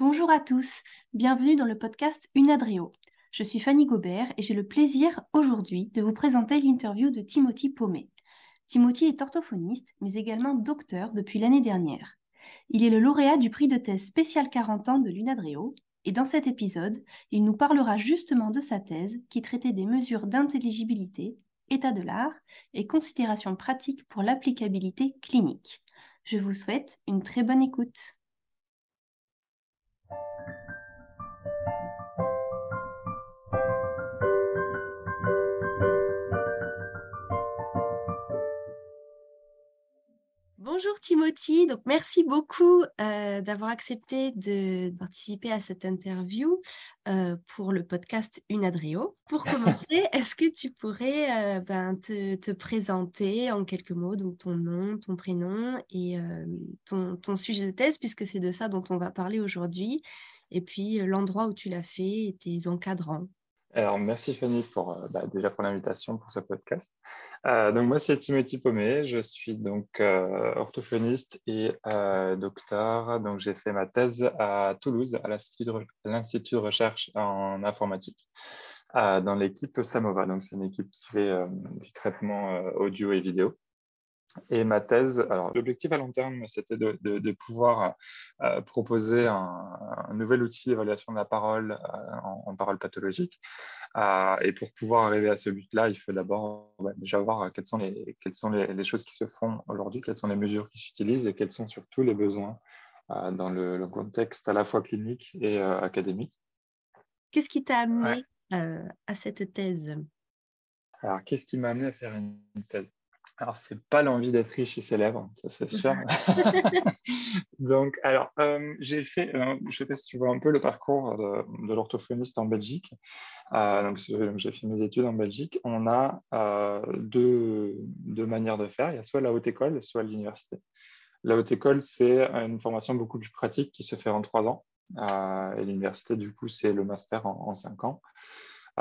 Bonjour à tous, bienvenue dans le podcast Unadrio. Je suis Fanny Gobert et j'ai le plaisir aujourd'hui de vous présenter l'interview de Timothy Paumet. Timothy est orthophoniste, mais également docteur depuis l'année dernière. Il est le lauréat du prix de thèse spécial 40 ans de l'Unadrio, et dans cet épisode, il nous parlera justement de sa thèse qui traitait des mesures d'intelligibilité, état de l'art et considérations pratiques pour l'applicabilité clinique. Je vous souhaite une très bonne écoute. Bonjour Timothy, donc merci beaucoup euh, d'avoir accepté de participer à cette interview euh, pour le podcast Unadrio. Pour commencer, est-ce que tu pourrais euh, ben, te, présenter en quelques mots, donc ton nom, ton prénom et ton, ton, sujet de thèse, puisque c'est de ça dont on va parler aujourd'hui, et puis l'endroit où tu l'as fait et tes encadrants? Alors, merci Fanny pour, euh, bah, déjà pour l'invitation pour ce podcast. Euh, donc, moi, c'est Timothy Paumet. Je suis donc euh, orthophoniste et docteur. Donc, j'ai fait ma thèse à Toulouse, à l'Institut de recherche en informatique, dans l'équipe Samova. Donc, c'est une équipe qui fait du traitement audio et vidéo. Et ma thèse, alors l'objectif à long terme, c'était de, pouvoir euh, proposer un, nouvel outil d'évaluation de la parole euh, en, parole pathologique. Euh, et pour pouvoir arriver à ce but-là, il faut d'abord déjà voir quelles sont, les, quelles sont les, choses qui se font aujourd'hui, quelles sont les mesures qui s'utilisent et quels sont surtout les besoins dans le, contexte à la fois clinique et académique. Qu'est-ce qui t'a amené à cette thèse? Alors, qu'est-ce qui m'a amené à faire une thèse? Alors, c'est pas l'envie d'être riche et célèbre, ça c'est sûr. donc, alors, euh, j'ai fait, euh, je sais pas si tu vois un peu le parcours de, l'orthophoniste en Belgique. Euh, donc, j'ai fait mes études en Belgique. On a deux, deux, manières de faire. Il y a soit la haute école, soit l'université. La haute école, c'est une formation beaucoup plus pratique qui se fait en trois ans. et l'université, du coup, c'est le master en, en cinq ans.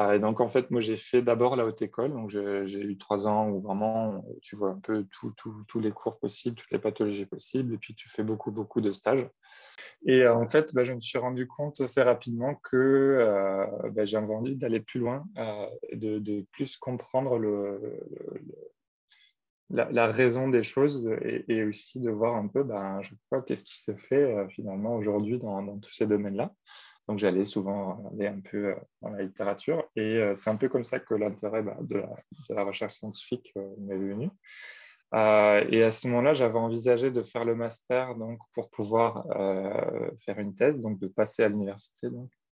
Ah, et donc, en fait, moi, j'ai fait d'abord la haute école. Donc, j'ai eu trois ans où vraiment, tu vois un peu tous les cours possibles, toutes les pathologies possibles. Et puis, tu fais beaucoup, beaucoup de stages. Et en fait, bah, je me suis rendu compte assez rapidement que euh, bah, j'avais envie d'aller plus loin, euh, de, plus comprendre la, raison des choses et, aussi de voir un peu, bah, je qu'est-ce qui se fait euh, finalement aujourd'hui dans, tous ces domaines-là. Donc j'allais souvent aller un peu euh, dans la littérature et euh, c'est un peu comme ça que l'intérêt bah, de, la recherche scientifique euh, m'est venu. et à ce moment-là, j'avais envisagé de faire le master donc, pour pouvoir faire une thèse, donc de passer à l'université.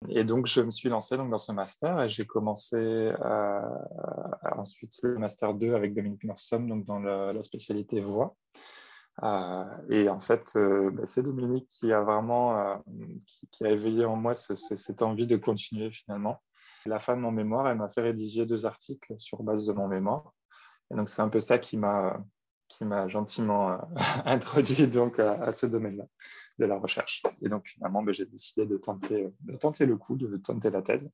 Et donc, je me suis lancé donc, dans ce master et j'ai commencé ensuite le master 2 avec Dominique Norsom donc, dans la spécialité voix. Euh, et en fait, euh, bah, c'est Dominique qui a vraiment euh, qui, a éveillé en moi cette envie de continuer finalement. La fin de mon mémoire, elle m'a fait rédiger deux articles sur base de mon mémoire. Et donc, c'est un peu ça qui m'a qui m'a gentiment introduit donc à, ce domaine-là de la recherche. Et donc, finalement, bah, j'ai décidé de tenter, de tenter le coup, de tenter la thèse.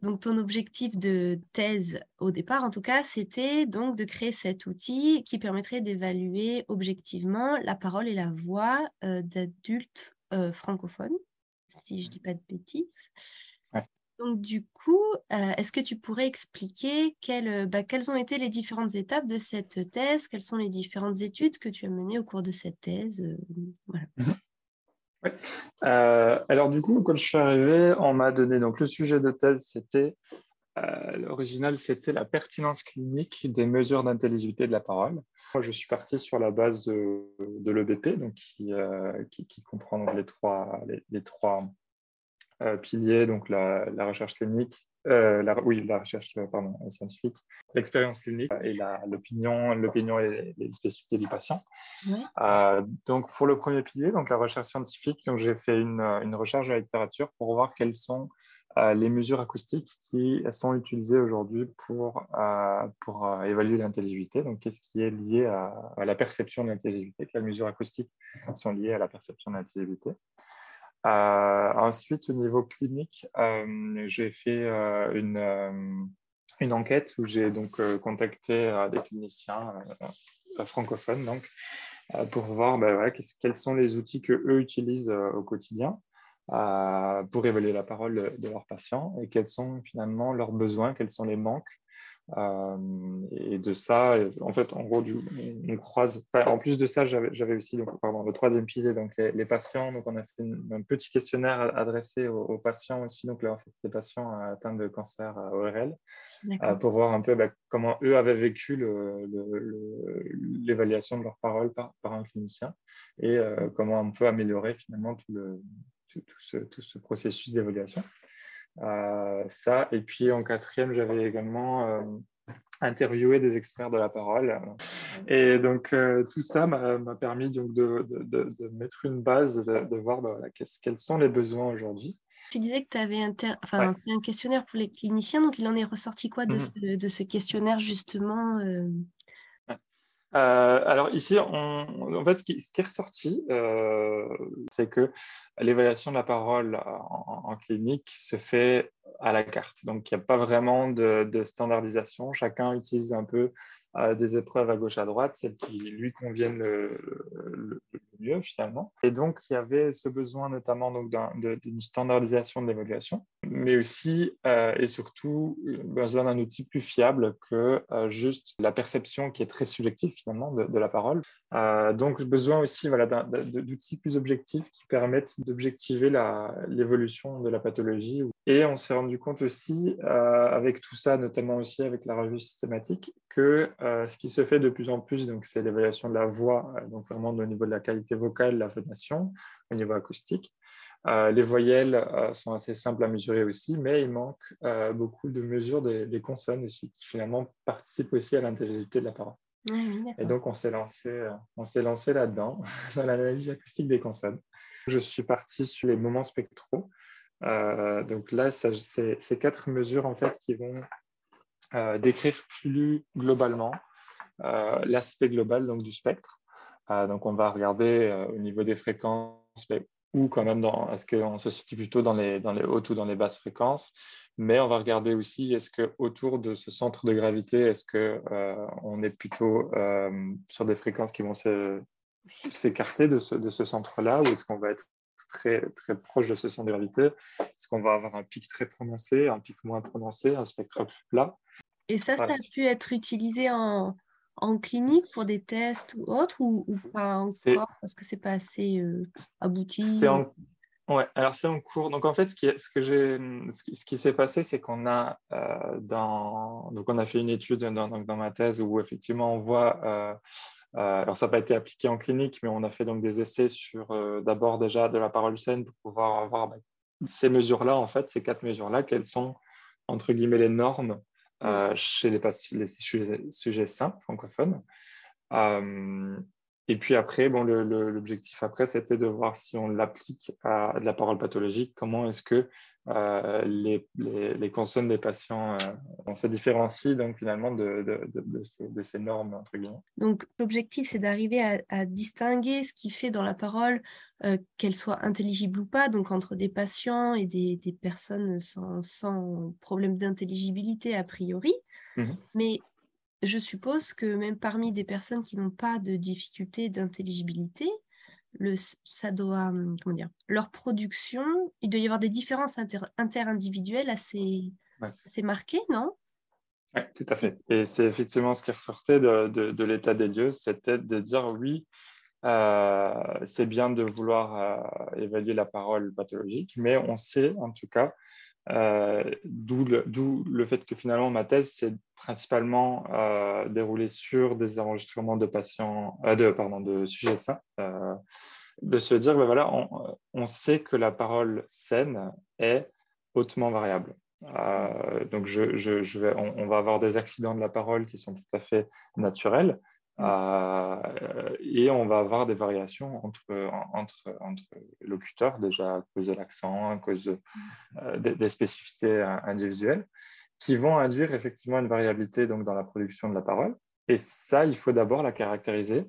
Donc, ton objectif de thèse au départ, en tout cas, c'était donc de créer cet outil qui permettrait d'évaluer objectivement la parole et la voix euh, d'adultes euh, francophones, si je ne dis pas de bêtises. Donc, du coup, euh, est-ce que tu pourrais expliquer bah, quelles, ont été les différentes étapes de cette thèse? Quelles sont les différentes études que tu as menées au cours de cette thèse voilà. Euh, alors du coup, quand je suis arrivé, on m'a donné donc le sujet de thèse, c'était euh, l'original, c'était la pertinence clinique des mesures d'intelligibilité de la parole. Moi, je suis parti sur la base de, l'EBP, donc qui, euh, qui, comprend les trois, trois piliers, donc la recherche clinique, euh, la, oui, la recherche pardon, scientifique, l'expérience clinique et l'opinion, l'opinion et les spécificités du patient. Euh, donc, pour le premier pilier, donc la recherche scientifique, donc j'ai fait une, une, recherche de la littérature pour voir quelles sont euh, les mesures acoustiques qui sont utilisées aujourd'hui pour, pour évaluer l'intelligibilité. Donc, qu'est-ce qui est lié à, à la perception de l'intelligibilité? Quelles mesures acoustiques sont liées à la perception de l'intelligibilité? euh, ensuite, au niveau clinique, euh, j'ai fait euh, une, une, enquête où j'ai donc contacté des cliniciens francophones donc, pour voir bah, quels sont les outils que eux utilisent au quotidien pour évaluer la parole de leurs patients et quels sont finalement leurs besoins, quels sont les manques euh, et de ça, en fait, en gros, on croise. en plus de ça, j'avais aussi donc, pardon, le troisième pilier, donc les, patients. Donc, on a fait un petit questionnaire adressé aux, patients aussi, donc là, des patients atteints de cancer ORL, euh, pour voir un peu bah, comment eux avaient vécu l'évaluation de leurs paroles par, par, un clinicien et euh, comment on peut améliorer finalement tout, le, tout, ce, tout ce processus d'évaluation. Euh, ça, et puis en quatrième, j'avais également euh, interviewé des experts de la parole. Et donc, euh, tout ça m'a permis donc, de, de, de, mettre une base, de, voir bah, quels sont les besoins aujourd'hui. Tu disais que tu avais enfin, fait un questionnaire pour les cliniciens, donc il en est ressorti quoi de, mmh ce, ce, questionnaire justement alors ici, on, en fait, ce qui, ce qui est ressorti, c'est que l'évaluation de la parole en, clinique se fait à la carte. Donc, il n'y a pas vraiment de, standardisation. Chacun utilise un peu euh, des épreuves à gauche, à droite, celles qui lui conviennent le, mieux finalement. Et donc, il y avait ce besoin notamment d'une standardisation de l'évaluation, mais aussi euh, et surtout besoin d'un outil plus fiable que euh, juste la perception qui est très subjective finalement de, la parole. donc, besoin aussi voilà, d'outils plus objectifs qui permettent d'objectiver l'évolution de la pathologie. Et on s'est rendu compte aussi, euh, avec tout ça, notamment aussi avec la revue systématique, que euh, ce qui se fait de plus en plus, donc c'est l'évaluation de la voix, euh, donc vraiment au niveau de la qualité vocale, la phonation, au niveau acoustique. les voyelles sont assez simples à mesurer aussi, mais il manque beaucoup de mesures des, consonnes aussi, qui finalement participent aussi à l'intelligibilité de la parole. et donc, on s'est lancé, on s'est lancé là-dedans, dans l'analyse acoustique des consonnes. Je suis parti sur les moments spectraux. Euh, donc là, c'est ces quatre mesures en fait qui vont euh, décrire plus globalement euh, l'aspect global donc, du spectre. donc on va regarder au niveau des fréquences, ou quand même dans, est-ce qu'on se situe plutôt dans les, dans les hautes ou dans les basses fréquences, mais on va regarder aussi est-ce que autour de ce centre de gravité, est-ce qu'on est plutôt sur des fréquences qui vont s'écarter de ce, de ce centre-là ou est-ce qu'on va être très, très proche de ce centre de gravité? Est-ce qu'on va avoir un pic très prononcé, un pic moins prononcé, un spectre plus plat Et ça, ça a pu être utilisé en, en clinique pour des tests ou autres ou, pas encore parce que c'est pas assez euh, abouti en... Ouais, alors c'est en cours. Donc en fait, ce qui, ce que j'ai, ce qui, s'est passé, c'est qu'on a euh, dans, donc on a fait une étude dans, dans, ma thèse où effectivement on voit euh, euh, alors, ça n'a pas été appliqué en clinique, mais on a fait donc des essais sur d'abord déjà de la parole saine pour pouvoir avoir bah, ces mesures-là, en fait, ces quatre mesures-là, quelles sont, entre guillemets, les normes chez les, les sujets, sujets, simples francophones. Et puis après, bon, l'objectif après, c'était de voir si on l'applique à de la parole pathologique, comment est-ce que euh, les, les, consonnes des patients, euh, on se différencie donc finalement de, de, de, ces, de, ces, normes entre guillemets. Donc l'objectif c'est d'arriver à, distinguer ce qui fait dans la parole euh, qu'elle soit intelligible ou pas, donc entre des patients et des, des personnes sans, sans problème d'intelligibilité a priori. Mmh Mais je suppose que même parmi des personnes qui n'ont pas de difficulté d'intelligibilité, le, ça doit, hum, comment dire, leur production, il doit y avoir des différences inter, interindividuelles assez, assez marquées, non? Oui, tout à fait. Et c'est effectivement ce qui ressortait de, de, l'état des lieux, c'était de dire oui, euh, c'est bien de vouloir euh, évaluer la parole pathologique, mais on sait en tout cas d'où le, fait que finalement ma thèse s'est principalement euh, déroulée sur des enregistrements de patients, euh, de, pardon, de sujets sains, de se dire, ben voilà, on, sait que la parole saine est hautement variable. donc, on, va avoir des accidents de la parole qui sont tout à fait naturels. Euh, et on va avoir des variations entre, entre, entre locuteurs, déjà à cause de l'accent, à cause euh, des, spécificités individuelles, qui vont induire effectivement une variabilité donc, dans la production de la parole. Et ça, il faut d'abord la caractériser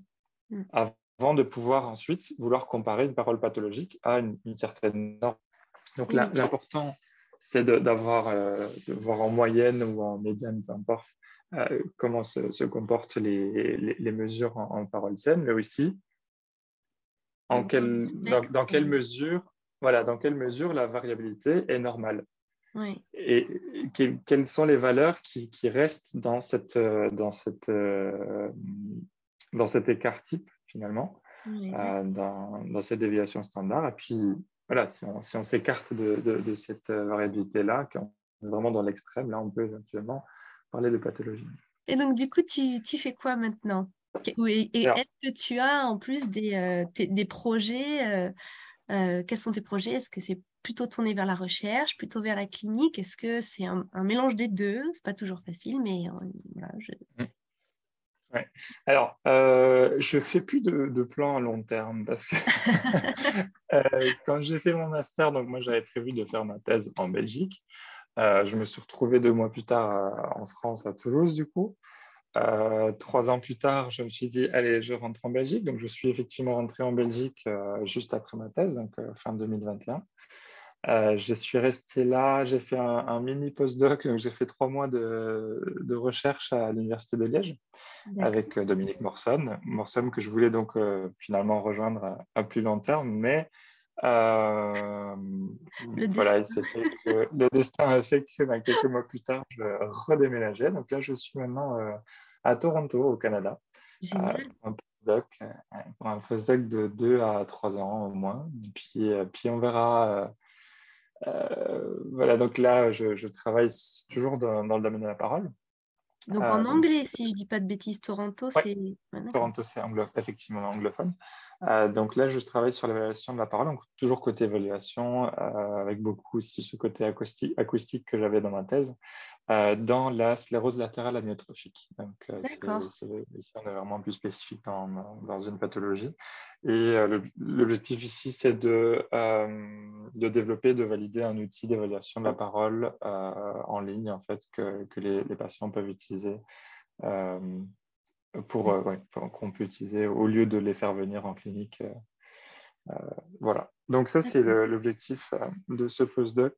mm. avant de pouvoir ensuite vouloir comparer une parole pathologique à une, certaine norme. Donc l'important, c'est d'avoir, euh, de voir en moyenne ou en médiane, peu importe, euh, comment se, comportent les, les, mesures en, parole saine, mais aussi en quel, dans, quelle mesure voilà, dans quelle mesure la variabilité est normale. Et quelles sont les valeurs qui, restent dans, cette, dans, cette, dans cet écart type, finalement, dans, dans, cette déviation standard? Et puis, voilà, si on s'écarte de, de, cette variabilité-là, on vraiment dans l'extrême, là, on peut éventuellement parler de pathologie. Et donc, du coup, tu, tu fais quoi maintenant? Et, est-ce que tu as en plus des, euh, des projets euh, euh, Quels sont tes projets? Est-ce que c'est plutôt tourné vers la recherche, plutôt vers la clinique? Est-ce que c'est un, mélange des deux? C'est pas toujours facile, mais voilà, je... Mmh. Ouais. Alors, je fais plus de, de plans à long terme parce que quand j'ai fait mon master, donc moi j'avais prévu de faire ma thèse en Belgique. Euh, je me suis retrouvé deux mois plus tard euh, en France, à Toulouse, du coup. Euh, trois ans plus tard, je me suis dit, allez, je rentre en Belgique. Donc, je suis effectivement rentré en Belgique juste après ma thèse, donc fin 2021. je suis resté là, j'ai fait un, mini postdoc, donc j'ai fait trois mois de, de recherche à l'Université de Liège avec Dominique Morson. Morson que je voulais donc finalement rejoindre à, plus long terme, mais euh, le voilà, destin. fait que le destin a fait que ben, quelques mois plus tard, je redéménageais. Donc là, je suis maintenant euh, à Toronto, au Canada, euh, pour un postdoc, pour un postdoc de 2 à 3 ans au moins. Et puis, puis on verra. voilà, donc là, je, je travaille toujours dans, dans, le domaine de la parole. Donc en anglais, si je ne dis pas de bêtises, Toronto, c'est. Toronto, c'est effectivement anglophone. Euh, donc là, je travaille sur l'évaluation de la parole, donc toujours côté évaluation, euh, avec beaucoup aussi ce côté acoustique, acoustique que j'avais dans ma thèse, euh, dans la sclérose latérale amyotrophique. Donc, c'est, on est vraiment plus spécifique dans, dans une pathologie. Et l'objectif ici, c'est de, de développer, de valider un outil d'évaluation de la parole en ligne, en fait, que, que les, les, patients peuvent utiliser pour, euh, qu'on peut utiliser au lieu de les faire venir en clinique. Euh, euh, voilà. Donc ça, c'est l'objectif de ce postdoc.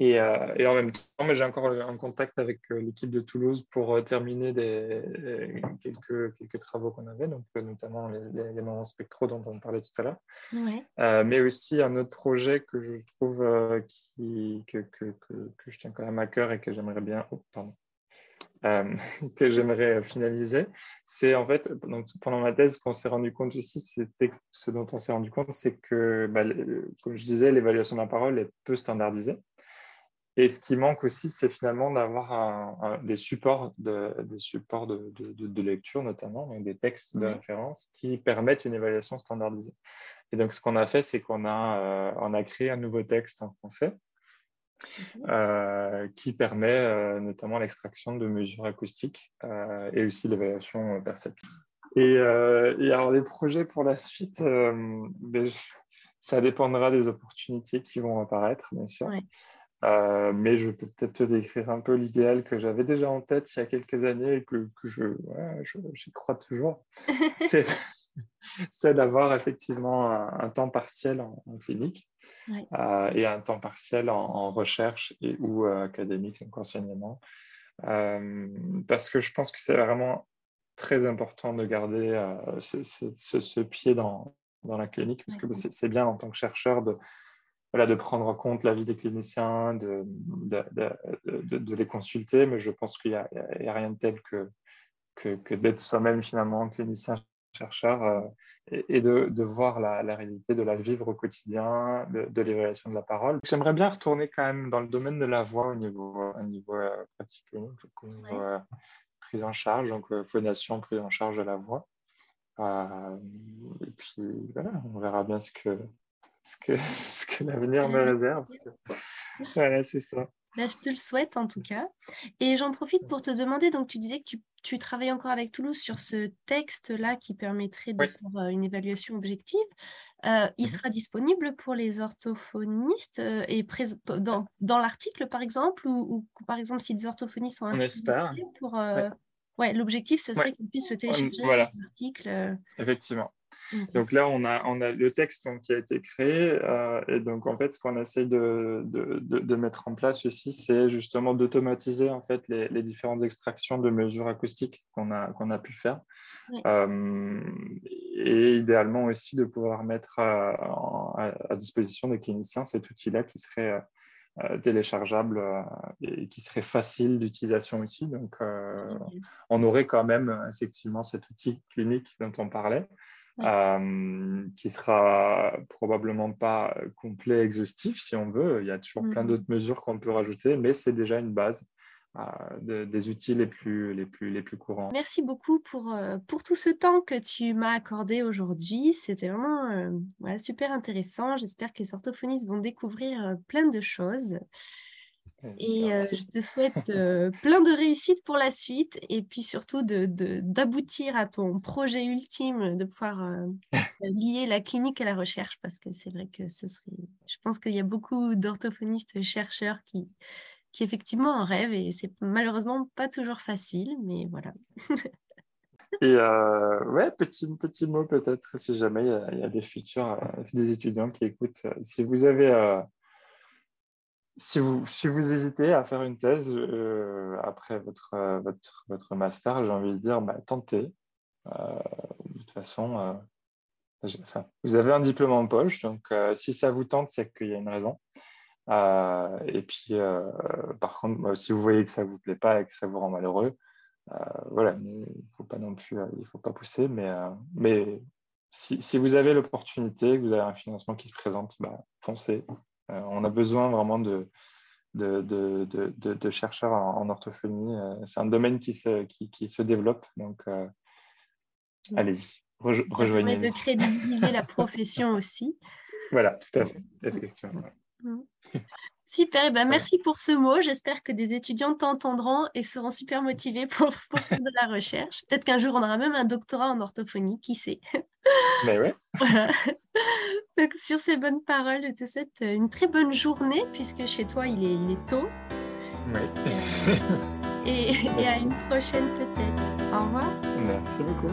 Et, et, en même temps, j'ai encore un contact avec l'équipe de Toulouse pour terminer des, quelques, quelques travaux qu'on avait, donc notamment les, les, moments spectraux dont on parlait tout à l'heure, mais aussi un autre projet que je trouve qui, que, que, que, que, je tiens quand même à cœur et que j'aimerais bien. Oh, pardon. Euh, que j'aimerais finaliser, c'est en fait, donc, pendant ma thèse, qu'on s'est rendu compte aussi, c'était ce dont on s'est rendu compte, c'est que, bah, comme je disais, l'évaluation de la parole est peu standardisée. Et ce qui manque aussi, c'est finalement d'avoir des supports, de, des supports de, de, lecture, notamment, donc des textes de référence qui permettent une évaluation standardisée. Et donc, ce qu'on a fait, c'est qu'on a, euh, on a créé un nouveau texte en français euh, qui permet euh, notamment l'extraction de mesures acoustiques euh, et aussi l'évaluation perceptive. Et, et, alors les projets pour la suite, ben, ça dépendra des opportunités qui vont apparaître, bien sûr. mais je peux peut-être te décrire un peu l'idéal que j'avais déjà en tête il y a quelques années et que, que je, j'y crois toujours. c'est c'est d'avoir effectivement un, temps partiel en, clinique euh, et un temps partiel en, recherche et, ou euh, académique, donc enseignement. Euh, parce que je pense que c'est vraiment très important de garder ce, pied dans, dans, la clinique, parce que c'est bien en tant que chercheur de, voilà, de prendre en compte l'avis des cliniciens, de, de, de, les consulter, mais je pense qu'il n'y a, a, rien de tel que, que, que d'être soi-même finalement clinicien chercheur euh, et, de, voir la, réalité, de la vivre au quotidien, de, l'évaluation de la parole. J'aimerais bien retourner quand même dans le domaine de la voix au niveau, au niveau euh, pratique clinique, au niveau euh, prise en charge, donc phonation, prise en charge de la voix. et puis voilà, on verra bien ce que, ce que, ce que l'avenir me réserve. Voilà, c'est ça. Bah, je te le souhaite en tout cas. Et j'en profite pour te demander, donc tu disais que tu, tu travailles encore avec Toulouse sur ce texte-là qui permettrait de faire euh, une évaluation objective. Euh, il mmh sera disponible pour les orthophonistes euh, et dans, dans l'article par exemple, ou, par exemple si des orthophonistes sont intéressés pour... Ouais. l'objectif, ce serait qu'ils puissent le télécharger voilà. l'article. Effectivement. Mhm. Donc là, on a, on a le texte qui a été créé. et donc, en fait, ce qu'on essaie de, de, de, mettre en place aussi, c'est justement d'automatiser en fait, les, les, différentes extractions de mesures acoustiques qu'on a, qu'on a pu faire. et idéalement aussi de pouvoir mettre à, à disposition des cliniciens cet outil-là qui serait euh, téléchargeable euh, et qui serait facile d'utilisation aussi. Donc, euh, on aurait quand même effectivement cet outil clinique dont on parlait. Qui sera probablement pas complet, exhaustif si on veut. Il y a toujours plein mm-hmm. d'autres mesures qu'on peut rajouter, mais c'est déjà une base des outils les plus, les, plus, les plus courants. Merci beaucoup pour, euh, pour tout ce temps que tu m'as accordé aujourd'hui. C'était vraiment euh, super intéressant. J'espère que les orthophonistes vont découvrir euh, plein de choses. Et je te souhaite plein de réussite pour la suite et puis surtout d'aboutir de, à ton projet ultime de pouvoir lier la clinique à la recherche parce que c'est vrai que ce serait. Je pense qu'il y a beaucoup d'orthophonistes chercheurs qui, qui effectivement en rêve et c'est malheureusement pas toujours facile, mais voilà. et euh, ouais, petit, petit mot peut-être, si jamais il y, a, des futurs, euh, des étudiants qui écoutent. Euh, si vous avez, euh, si, vous, si vous hésitez à faire une thèse après votre, votre, votre, master, j'ai envie de dire, bah, tentez. de toute façon, vous avez un diplôme en poche, donc si ça vous tente, c'est qu'il y a une raison. Euh, et puis, euh, par contre, si vous voyez que ça ne vous plaît pas et que ça vous rend malheureux, euh, voilà, il ne faut pas non plus, il faut pas pousser, mais, mais si, si, vous avez l'opportunité, que vous avez un financement qui se présente, bah, foncez. On a besoin vraiment de, de, de, de, de chercheurs en, orthophonie. C'est un domaine qui se, qui, qui se développe, donc allez-y, rejoignez-nous. de crédibiliser la profession aussi. Voilà, tout à fait, effectivement. Super, et ben merci pour ce mot. J'espère que des étudiants t'entendront et seront super motivés pour, faire de la recherche. Peut-être qu'un jour, on aura même un doctorat en orthophonie, qui sait? Mais ouais. Donc, sur ces bonnes paroles, je te souhaite une très bonne journée, puisque chez toi, il est, il est tôt. Oui. et, et à une prochaine peut-être. Au revoir. Merci beaucoup.